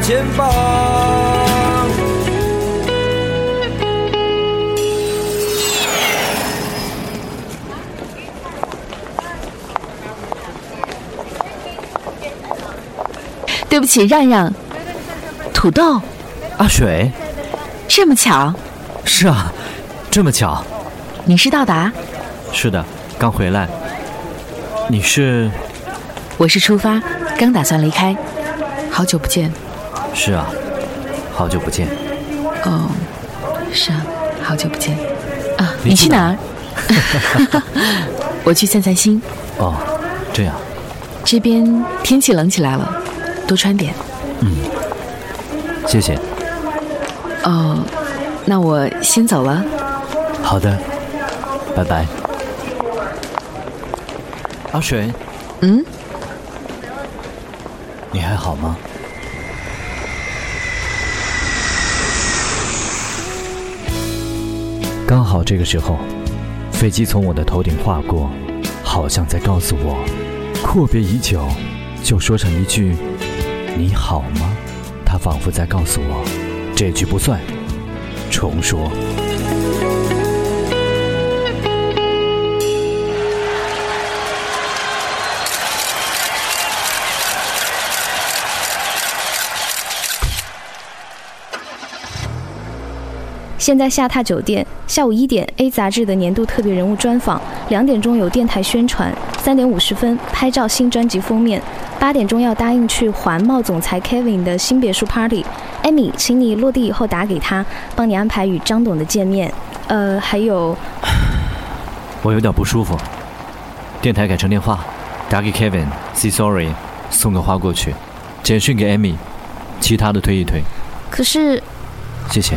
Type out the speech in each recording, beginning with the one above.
前方。对不起，让让。土豆，阿水，这么巧？是啊，这么巧。你是到达？是的，刚回来。你是？我是出发，刚打算离开。好久不见。是啊，好久不见。哦，是啊，好久不见。啊，你去哪儿？我去散散心。哦，这样。这边天气冷起来了。多穿点。嗯，谢谢。哦，那我先走了。好的，拜拜。阿水。嗯。你还好吗？刚好这个时候，飞机从我的头顶划过，好像在告诉我，阔别已久，就说上一句。你好吗？他仿佛在告诉我，这句不算，重说。现在下榻酒店，下午一点 A 杂志的年度特别人物专访，两点钟有电台宣传，三点五十分拍照新专辑封面。八点钟要答应去环贸总裁 Kevin 的新别墅 party，艾米，请你落地以后打给他，帮你安排与张董的见面。呃，还有，我有点不舒服。电台改成电话，打给 Kevin，say sorry，送个花过去，简讯给艾米，其他的推一推。可是，谢谢。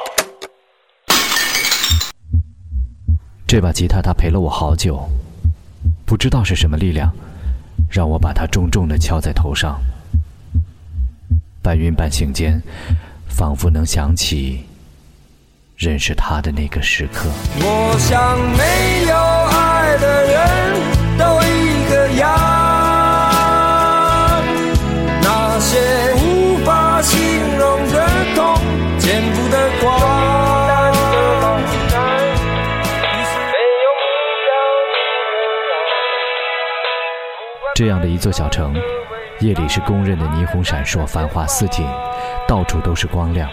这把吉他，他陪了我好久，不知道是什么力量，让我把它重重的敲在头上。半晕半醒间，仿佛能想起认识他的那个时刻。我想没有爱的人这样的一座小城，夜里是公认的霓虹闪烁、繁华似锦，到处都是光亮。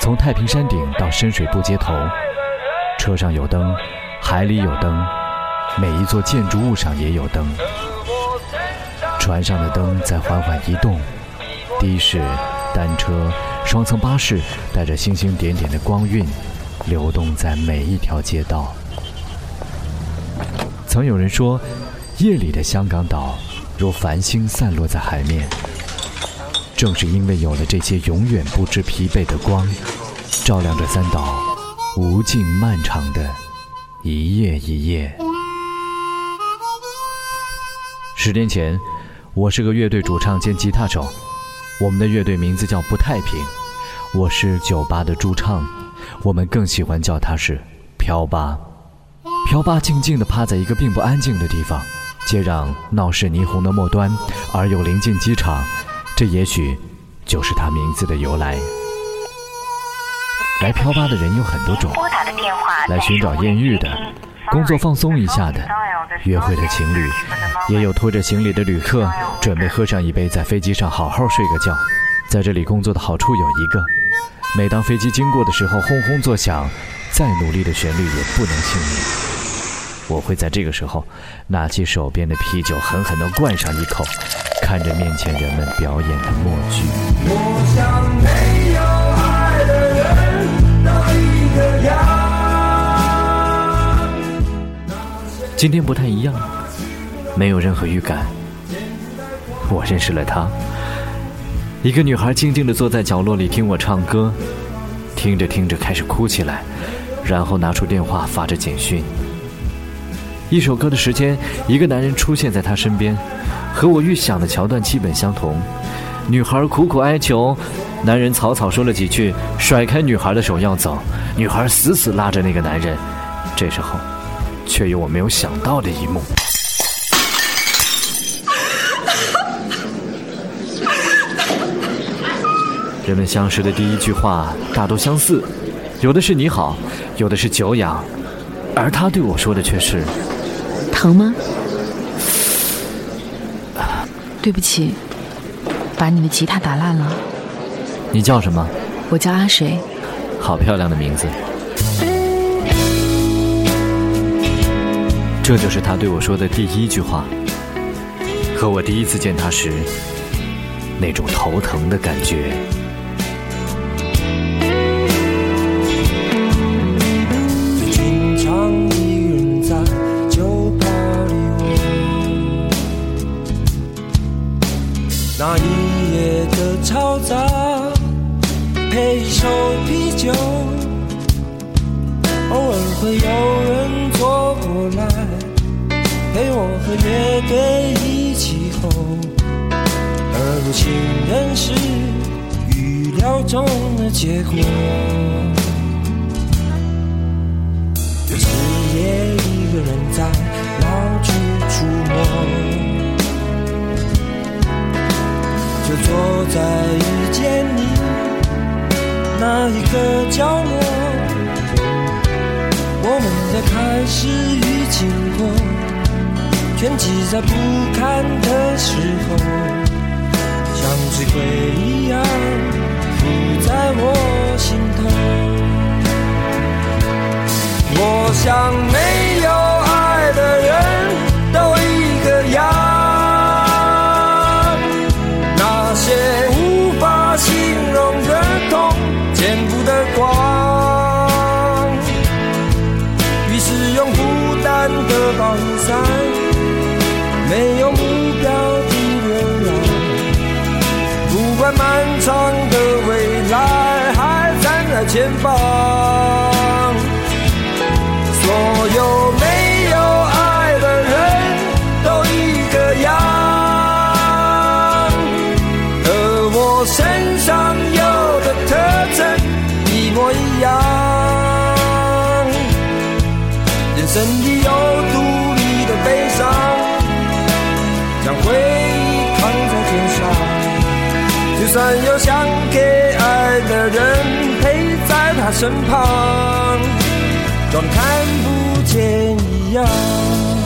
从太平山顶到深水埗街头，车上有灯，海里有灯，每一座建筑物上也有灯。船上的灯在缓缓移动，的士、单车、双层巴士带着星星点点的光晕，流动在每一条街道。曾有人说。夜里的香港岛，如繁星散落在海面。正是因为有了这些永远不知疲惫的光，照亮着三岛无尽漫长的一夜一夜。十年前，我是个乐队主唱兼吉他手，我们的乐队名字叫不太平。我是酒吧的驻唱，我们更喜欢叫它是飘吧。飘吧静静地趴在一个并不安静的地方。接壤闹市霓虹的末端，而又临近机场，这也许就是它名字的由来。来飘吧的人有很多种，来寻找艳遇的，工作放松一下的，约会的情侣，也有拖着行李的旅客，准备喝上一杯，在飞机上好好睡个觉。在这里工作的好处有一个，每当飞机经过的时候，轰轰作响，再努力的旋律也不能幸免。我会在这个时候拿起手边的啤酒，狠狠地灌上一口，看着面前人们表演的默剧。我想没有爱的人都一个样。今天不太一样，没有任何预感。我认识了她，一个女孩静静地坐在角落里听我唱歌，听着听着开始哭起来，然后拿出电话发着简讯。一首歌的时间，一个男人出现在她身边，和我预想的桥段基本相同。女孩苦苦哀求，男人草草说了几句，甩开女孩的手要走，女孩死死拉着那个男人。这时候，却有我没有想到的一幕。人们相识的第一句话大都相似，有的是你好，有的是久仰，而他对我说的却是疼吗？对不起，把你的吉他打烂了。你叫什么？我叫阿水。好漂亮的名字。这就是他对我说的第一句话，和我第一次见他时那种头疼的感觉。那一夜的嘈杂，配一首啤酒，偶尔会有人坐过来，陪我和乐队一起吼，而不情人是预料中的结果。一个角落，我们在开始与经过，全挤在不堪的时候，像醉鬼一样浮在我心头。我想没有单的保护伞，没有目标的流浪，不管漫长的身旁。装看不见一样。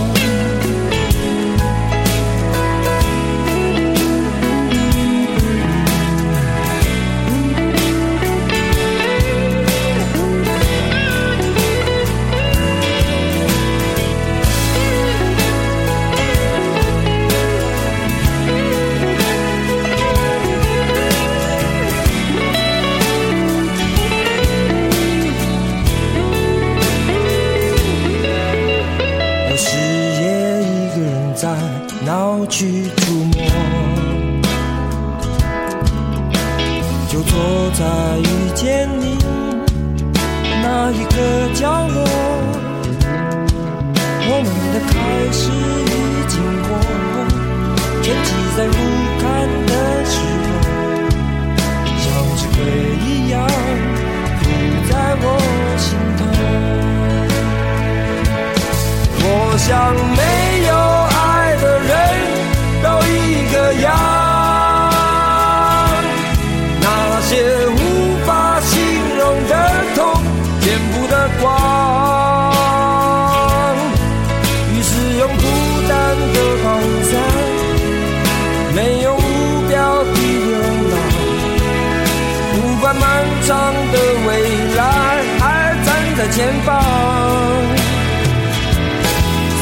就坐在遇见你那一个角落，我们的开始与经过，全挤在不堪的时候，像只鬼一样附在我心头。我想那漫长的未来还站在前方，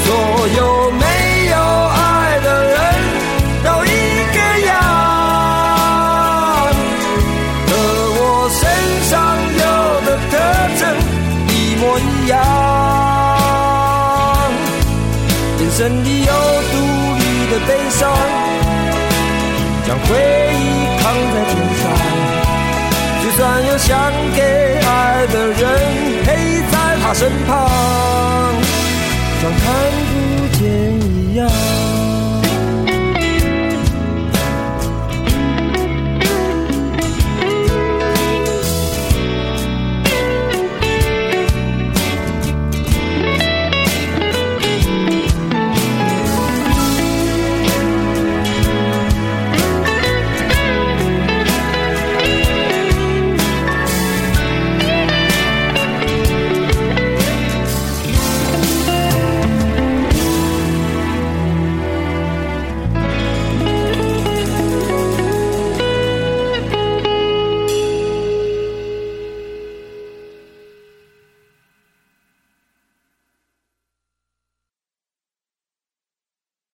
所有没有爱的人都一个样，和我身上有的特征一模一样，眼神里有独立的悲伤，将回忆扛在肩上。就算有想给爱的人陪在他身旁，装看不见一样。